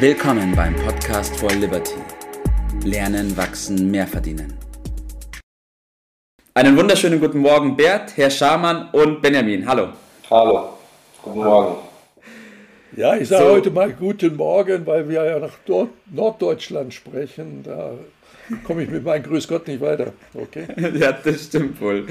Willkommen beim Podcast for Liberty. Lernen, wachsen, mehr verdienen. Einen wunderschönen guten Morgen, Bert, Herr Schamann und Benjamin. Hallo. Hallo, guten Morgen. Ja, ich sage so. heute mal guten Morgen, weil wir ja nach Norddeutschland sprechen. Da komme ich mit meinem Grüß Gott nicht weiter. Okay? ja, das stimmt wohl.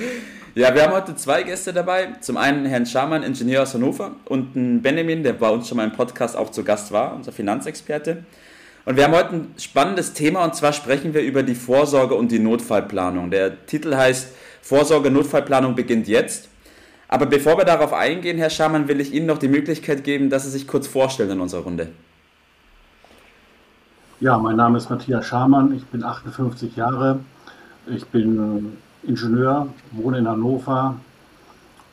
Ja, wir haben heute zwei Gäste dabei. Zum einen Herrn Schamann, Ingenieur aus Hannover, und Benjamin, der bei uns schon mal im Podcast auch zu Gast war, unser Finanzexperte. Und wir haben heute ein spannendes Thema und zwar sprechen wir über die Vorsorge und die Notfallplanung. Der Titel heißt Vorsorge Notfallplanung beginnt jetzt. Aber bevor wir darauf eingehen, Herr Schamann, will ich Ihnen noch die Möglichkeit geben, dass Sie sich kurz vorstellen in unserer Runde. Ja, mein Name ist Matthias Schamann, ich bin 58 Jahre, ich bin Ingenieur, wohne in Hannover,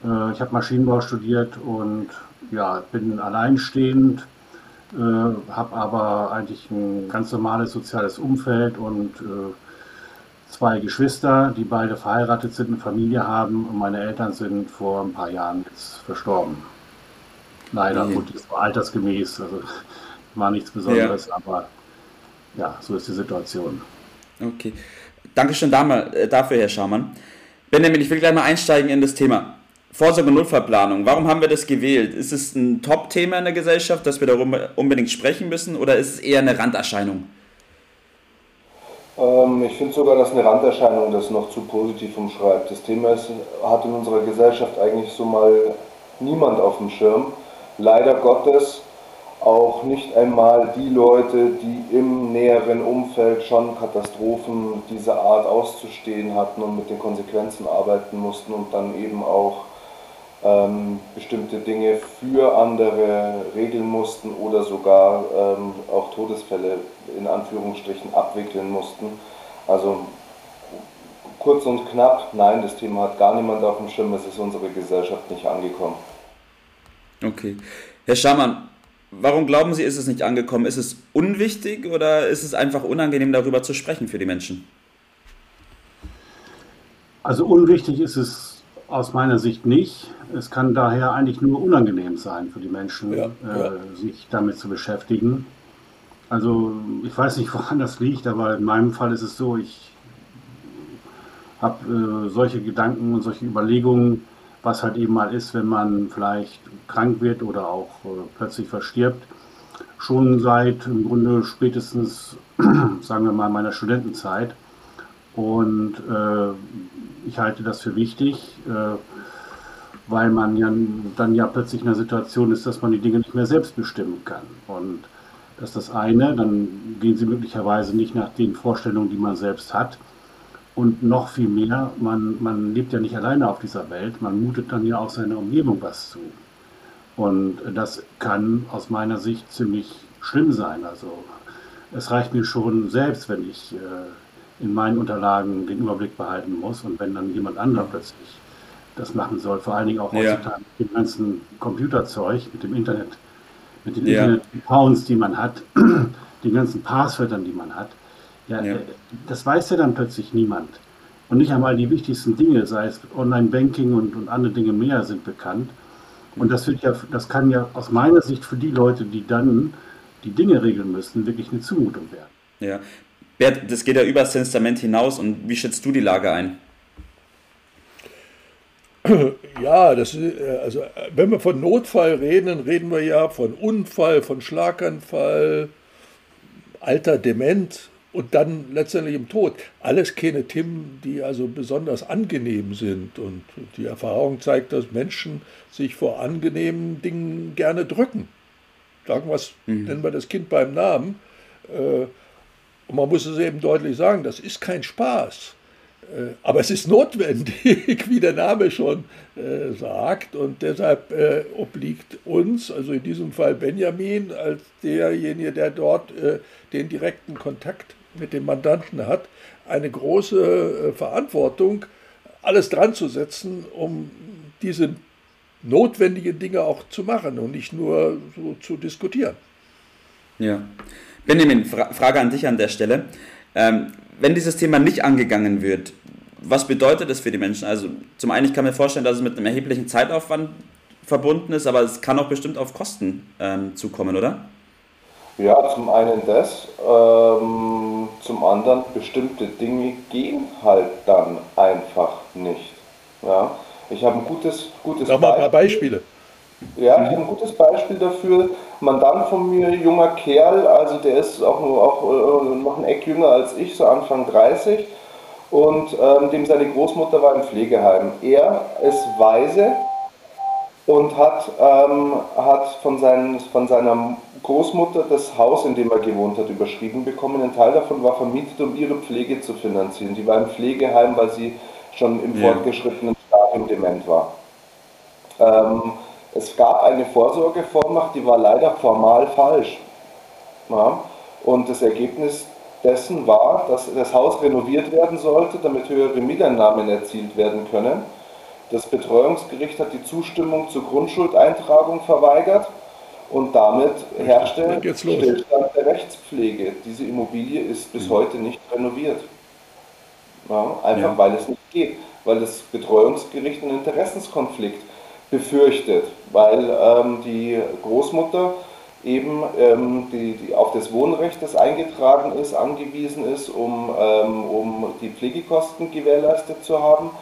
äh, ich habe Maschinenbau studiert und ja, bin alleinstehend, äh, habe aber eigentlich ein ganz normales soziales Umfeld und äh, zwei Geschwister, die beide verheiratet sind, eine Familie haben und meine Eltern sind vor ein paar Jahren jetzt verstorben. Leider, mhm. gut, das war altersgemäß, also war nichts Besonderes, ja. aber ja, so ist die Situation. Okay. Dankeschön äh, dafür, Herr Schaumann. Benjamin, ich will gleich mal einsteigen in das Thema Vorsorge- und Notfallplanung. Warum haben wir das gewählt? Ist es ein Top-Thema in der Gesellschaft, dass wir darüber unbedingt sprechen müssen, oder ist es eher eine Randerscheinung? Ähm, ich finde sogar, dass eine Randerscheinung das noch zu positiv umschreibt. Das Thema ist, hat in unserer Gesellschaft eigentlich so mal niemand auf dem Schirm. Leider Gottes auch nicht einmal die Leute, die im näheren Umfeld schon Katastrophen dieser Art auszustehen hatten und mit den Konsequenzen arbeiten mussten und dann eben auch ähm, bestimmte Dinge für andere regeln mussten oder sogar ähm, auch Todesfälle in Anführungsstrichen abwickeln mussten. Also kurz und knapp, nein, das Thema hat gar niemand auf dem Schirm, es ist unsere Gesellschaft nicht angekommen. Okay. Herr Schamann, warum glauben Sie, ist es nicht angekommen? Ist es unwichtig oder ist es einfach unangenehm, darüber zu sprechen für die Menschen? Also unwichtig ist es aus meiner Sicht nicht. Es kann daher eigentlich nur unangenehm sein für die Menschen, ja, äh, ja. sich damit zu beschäftigen. Also ich weiß nicht, woran das liegt, aber in meinem Fall ist es so, ich habe äh, solche Gedanken und solche Überlegungen, was halt eben mal ist, wenn man vielleicht krank wird oder auch äh, plötzlich verstirbt, schon seit im Grunde spätestens, sagen wir mal, meiner Studentenzeit. Und äh, ich halte das für wichtig, äh, weil man ja dann ja plötzlich in der Situation ist, dass man die Dinge nicht mehr selbst bestimmen kann. Und das ist das eine, dann gehen sie möglicherweise nicht nach den Vorstellungen, die man selbst hat. Und noch viel mehr, man, man lebt ja nicht alleine auf dieser Welt, man mutet dann ja auch seiner Umgebung was zu. Und das kann aus meiner Sicht ziemlich schlimm sein. Also es reicht mir schon selbst, wenn ich äh, in meinen Unterlagen den Überblick behalten muss und wenn dann jemand anderer plötzlich das machen soll, vor allen Dingen auch heutzutage ja. mit dem ganzen Computerzeug, mit dem Internet, mit den ja. Internet-Accounts, die man hat, den ganzen Passwörtern, die man hat, ja, ja, das weiß ja dann plötzlich niemand. Und nicht einmal die wichtigsten Dinge, sei es Online-Banking und, und andere Dinge mehr, sind bekannt. Und das wird ja, das kann ja aus meiner Sicht für die Leute, die dann die Dinge regeln müssen, wirklich eine Zumutung werden. Ja, Bert, das geht ja über das Testament hinaus und wie schätzt du die Lage ein? Ja, das ist, äh, also wenn wir von Notfall reden, reden wir ja von Unfall, von Schlaganfall, alter Dement und dann letztendlich im Tod. Alles keine Themen, die also besonders angenehm sind. Und die Erfahrung zeigt, dass Menschen sich vor angenehmen Dingen gerne drücken. Sagen wir es, mhm. nennen wir das Kind beim Namen. Äh, und man muss es eben deutlich sagen, das ist kein Spaß. Äh, aber es ist notwendig, wie der Name schon äh, sagt. Und deshalb obliegt uns, also in diesem Fall Benjamin, als derjenige, der dort den direkten Kontakt mit dem Mandanten hat, eine große Verantwortung, alles dran zu setzen, um diese notwendigen Dinge auch zu machen und nicht nur so zu diskutieren. Ja. Benjamin, Fra Frage an dich an der Stelle. Ähm, wenn dieses Thema nicht angegangen wird, was bedeutet das für die Menschen? Also zum einen, ich kann mir vorstellen, dass es mit einem erheblichen Zeitaufwand verbunden ist, aber es kann auch bestimmt auf Kosten ähm, zukommen, oder? Ja, zum einen das, ähm, zum anderen bestimmte Dinge gehen halt dann einfach nicht. Ja, ich habe ein gutes, gutes Sag mal ein paar Beispiele. Ja, ich habe ein gutes Beispiel dafür. Mandant von mir, junger Kerl, also der ist auch, auch äh, noch ein Eck jünger als ich, so Anfang 30. Und ähm, dem seine Großmutter war im Pflegeheim. Er ist weise und hat, ähm, hat von, seinen, von seiner Großmutter das Haus, in dem er gewohnt hat, überschrieben bekommen. Ein Teil davon war vermietet, um ihre Pflege zu finanzieren. Die war im Pflegeheim, weil sie schon im ja. fortgeschrittenen Stadium dement war. Ähm, es gab eine Vorsorgevollmacht, die war leider formal falsch. Ja? Und das Ergebnis dessen war, dass das Haus renoviert werden sollte, damit höhere Mieteinnahmen erzielt werden können. Das Betreuungsgericht hat die Zustimmung zur Grundschuldeintragung verweigert und damit herrschte Stillstand der Rechtspflege. Diese Immobilie ist bis mhm. heute nicht renoviert. Ja, einfach ja. weil es nicht geht, weil das Betreuungsgericht einen Interessenskonflikt befürchtet, weil ähm, die Großmutter eben ähm, die, die auf das Wohnrecht, das eingetragen ist, angewiesen ist, um, ähm, um die Pflegekosten gewährleistet zu haben.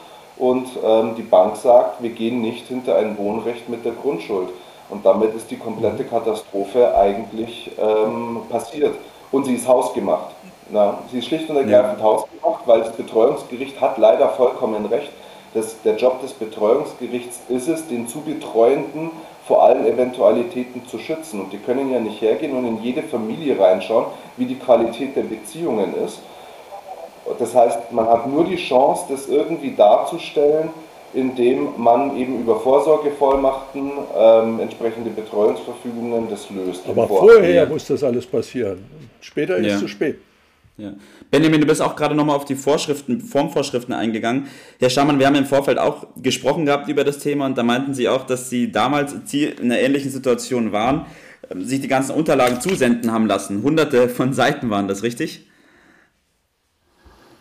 Und ähm, die Bank sagt, wir gehen nicht hinter ein Wohnrecht mit der Grundschuld. Und damit ist die komplette Katastrophe eigentlich ähm, passiert. Und sie ist hausgemacht. Na, sie ist schlicht und ergreifend ja. hausgemacht, weil das Betreuungsgericht hat leider vollkommen recht. Das, der Job des Betreuungsgerichts ist es, den zu Betreuenden vor allen Eventualitäten zu schützen. Und die können ja nicht hergehen und in jede Familie reinschauen, wie die Qualität der Beziehungen ist. Das heißt, man hat nur die Chance, das irgendwie darzustellen, indem man eben über Vorsorgevollmachten ähm, entsprechende Betreuungsverfügungen das löst. Aber vorher muss das alles passieren. Später ist es zu spät. Ja. Benjamin, du bist auch gerade nochmal auf die Vorschriften, Formvorschriften eingegangen. Herr Schamann, wir haben im Vorfeld auch gesprochen gehabt über das Thema und da meinten Sie auch, dass Sie damals in einer ähnlichen Situation waren, ähm, sich die ganzen Unterlagen zusenden haben lassen. Hunderte von Seiten waren das, richtig?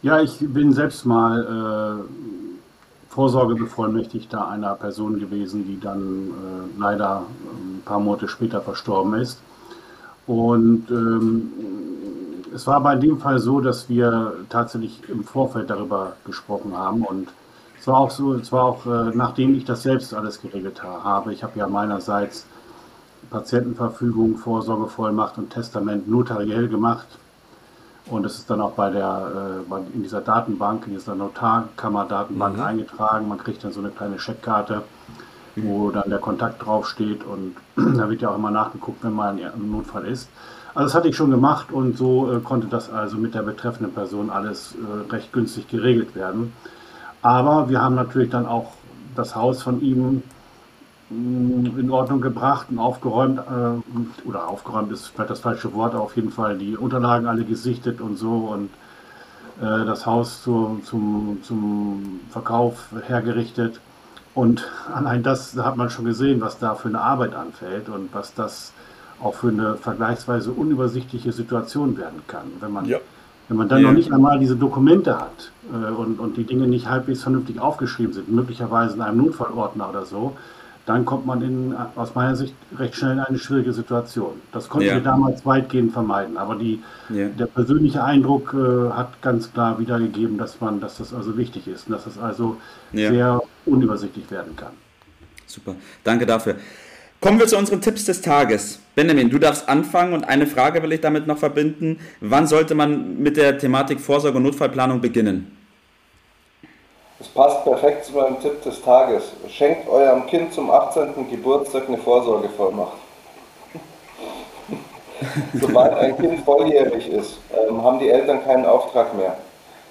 Ja, ich bin selbst mal äh, Vorsorgebevollmächtigter einer Person gewesen, die dann äh, leider ein paar Monate später verstorben ist. Und ähm, es war bei dem Fall so, dass wir tatsächlich im Vorfeld darüber gesprochen haben und es war auch so, es war auch äh, nachdem ich das selbst alles geregelt habe. Ich habe ja meinerseits Patientenverfügung, Vorsorgevollmacht und Testament notariell gemacht und es ist dann auch bei der äh, in dieser Datenbank, in dieser Notarkammer-Datenbank mhm. eingetragen. Man kriegt dann so eine kleine Checkkarte, wo dann der Kontakt draufsteht und da wird ja auch immer nachgeguckt, wenn mal ein Notfall ist. Also das hatte ich schon gemacht und so äh, konnte das also mit der betreffenden Person alles äh, recht günstig geregelt werden. Aber wir haben natürlich dann auch das Haus von ihm in Ordnung gebracht und aufgeräumt, äh, oder aufgeräumt ist vielleicht das falsche Wort, auf jeden Fall die Unterlagen alle gesichtet und so und äh, das Haus zu, zum, zum Verkauf hergerichtet. Und allein das da hat man schon gesehen, was da für eine Arbeit anfällt und was das auch für eine vergleichsweise unübersichtliche Situation werden kann. Wenn man, ja. wenn man dann ja. noch nicht einmal diese Dokumente hat äh, und, und die Dinge nicht halbwegs vernünftig aufgeschrieben sind, möglicherweise in einem Notfallordner oder so, dann kommt man in, aus meiner Sicht recht schnell in eine schwierige Situation. Das konnten ja. wir damals weitgehend vermeiden, aber die, ja. der persönliche Eindruck äh, hat ganz klar wiedergegeben, dass man, dass das also wichtig ist und dass das also ja. sehr unübersichtlich werden kann. Super, danke dafür. Kommen wir zu unseren Tipps des Tages. Benjamin, du darfst anfangen und eine Frage will ich damit noch verbinden. Wann sollte man mit der Thematik Vorsorge und Notfallplanung beginnen? Es passt perfekt zu meinem Tipp des Tages. Schenkt eurem Kind zum 18. Geburtstag eine Vorsorgevollmacht. Sobald ein Kind volljährig ist, ähm, haben die Eltern keinen Auftrag mehr.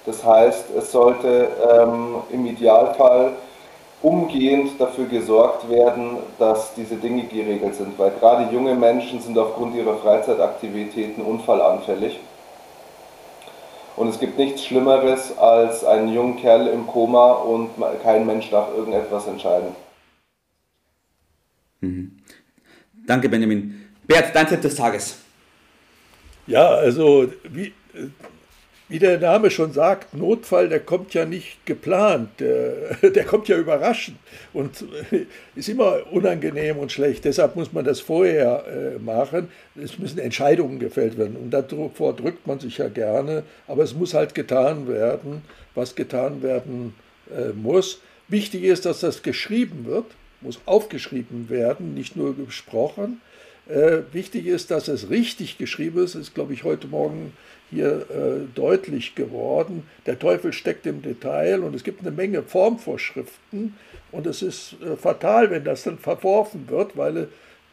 Das heißt, es sollte ähm, im Idealfall umgehend dafür gesorgt werden, dass diese Dinge geregelt sind, weil gerade junge Menschen sind aufgrund ihrer Freizeitaktivitäten unfallanfällig. Und es gibt nichts Schlimmeres als einen jungen Kerl im Koma und kein Mensch darf irgendetwas entscheiden. Mhm. Danke, Benjamin. Bert, dein Tipp des Tages. Ja, also wie, wie der Name schon sagt, Notfall, der kommt ja nicht geplant, der, kommt ja überraschend und ist immer unangenehm und schlecht. Deshalb muss man das vorher äh, machen. Es müssen Entscheidungen gefällt werden und davor drückt man sich ja gerne, aber es muss halt getan werden, was getan werden äh, muss. Wichtig ist, dass das geschrieben wird, muss aufgeschrieben werden, nicht nur gesprochen. Äh, wichtig ist, dass es richtig geschrieben ist, ist, glaube ich, heute Morgen hier äh, deutlich geworden. Der Teufel steckt im Detail und es gibt eine Menge Formvorschriften und es ist äh, fatal, wenn das dann verworfen wird, weil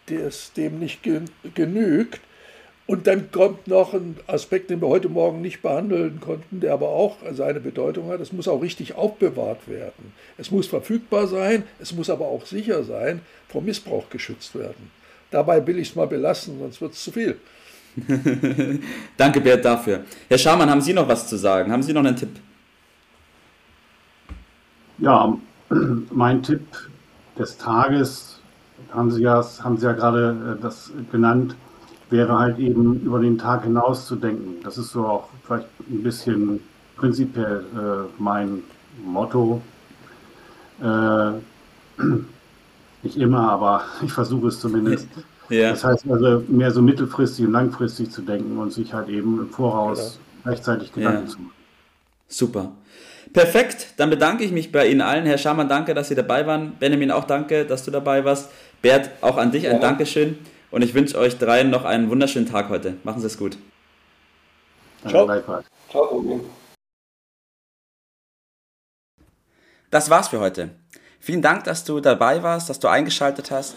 es dem nicht genügt. Und dann kommt noch ein Aspekt, den wir heute Morgen nicht behandeln konnten, der aber auch seine Bedeutung hat. Es muss auch richtig aufbewahrt werden. Es muss verfügbar sein, es muss aber auch sicher sein, vor Missbrauch geschützt werden. Dabei will ich es mal belassen, sonst wird es zu viel. Danke, Bert, dafür. Herr Schamann, haben Sie noch was zu sagen? Haben Sie noch einen Tipp? Ja, mein Tipp des Tages, haben Sie ja, haben Sie ja gerade äh, das genannt, wäre halt eben über den Tag hinaus zu denken. Das ist so auch vielleicht ein bisschen prinzipiell äh, mein Motto. Äh, nicht immer, aber ich versuche es zumindest. Ja. Das heißt also, mehr so mittelfristig und langfristig zu denken und sich halt eben im Voraus ja. rechtzeitig Gedanken ja. zu machen. Super. Perfekt, dann bedanke ich mich bei Ihnen allen. Herr Schamann, danke, dass Sie dabei waren. Benjamin, auch danke, dass du dabei warst. Bert, auch an dich ein Dankeschön. Und ich wünsche euch dreien noch einen wunderschönen Tag heute. Machen Sie es gut. Ciao. Ciao. Das war's für heute. Vielen Dank, dass du dabei warst, dass du eingeschaltet hast